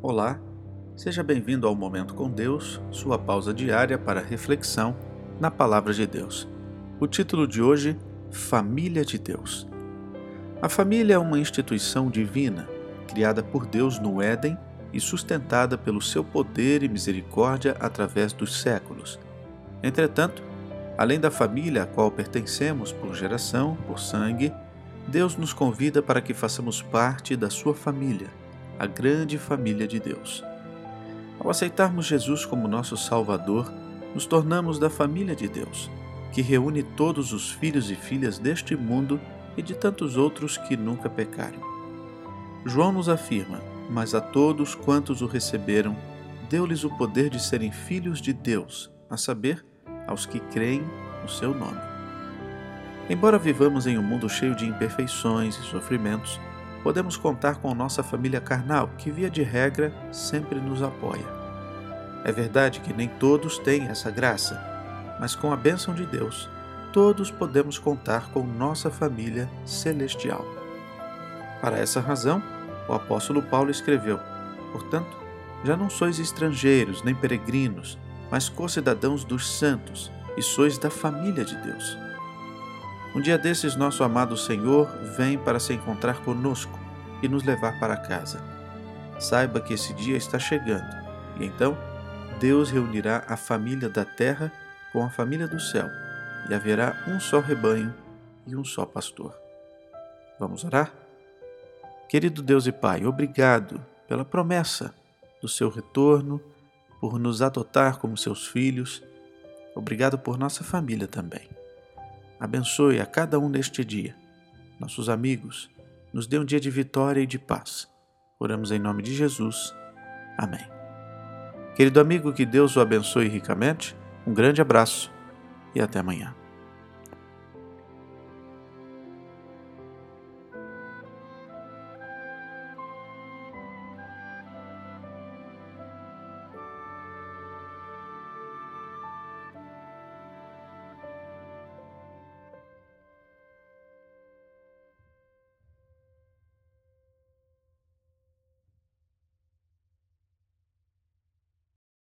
Olá, seja bem-vindo ao Momento com Deus, sua pausa diária para reflexão na Palavra de Deus. O título de hoje: Família de Deus. A família é uma instituição divina, criada por Deus no Éden e sustentada pelo seu poder e misericórdia através dos séculos. Entretanto, além da família a qual pertencemos por geração, por sangue, Deus nos convida para que façamos parte da sua família a grande família de Deus. Ao aceitarmos Jesus como nosso Salvador, nos tornamos da família de Deus, que reúne todos os filhos e filhas deste mundo e de tantos outros que nunca pecaram. João nos afirma: Mas a todos quantos o receberam, deu-lhes o poder de serem filhos de Deus, a saber, aos que creem no seu nome. Embora vivamos em um mundo cheio de imperfeições e sofrimentos, podemos contar com nossa família carnal, que, via de regra, sempre nos apoia. É verdade que nem todos têm essa graça, mas com a bênção de Deus, todos podemos contar com nossa família celestial. Para essa razão, o apóstolo Paulo escreveu: Portanto, já não sois estrangeiros nem peregrinos, mas co-cidadãos dos santos e sois da família de Deus um dia desses, nosso amado Senhor vem para se encontrar conosco e nos levar para casa. Saiba que esse dia está chegando e então Deus reunirá a família da terra com a família do céu e haverá um só rebanho e um só pastor. Vamos orar? Querido Deus e Pai, obrigado pela promessa do seu retorno, por nos adotar como seus filhos. Obrigado por nossa família também. Abençoe a cada um neste dia. Nossos amigos, nos dê um dia de vitória e de paz. Oramos em nome de Jesus. Amém. Querido amigo, que Deus o abençoe ricamente. Um grande abraço e até amanhã.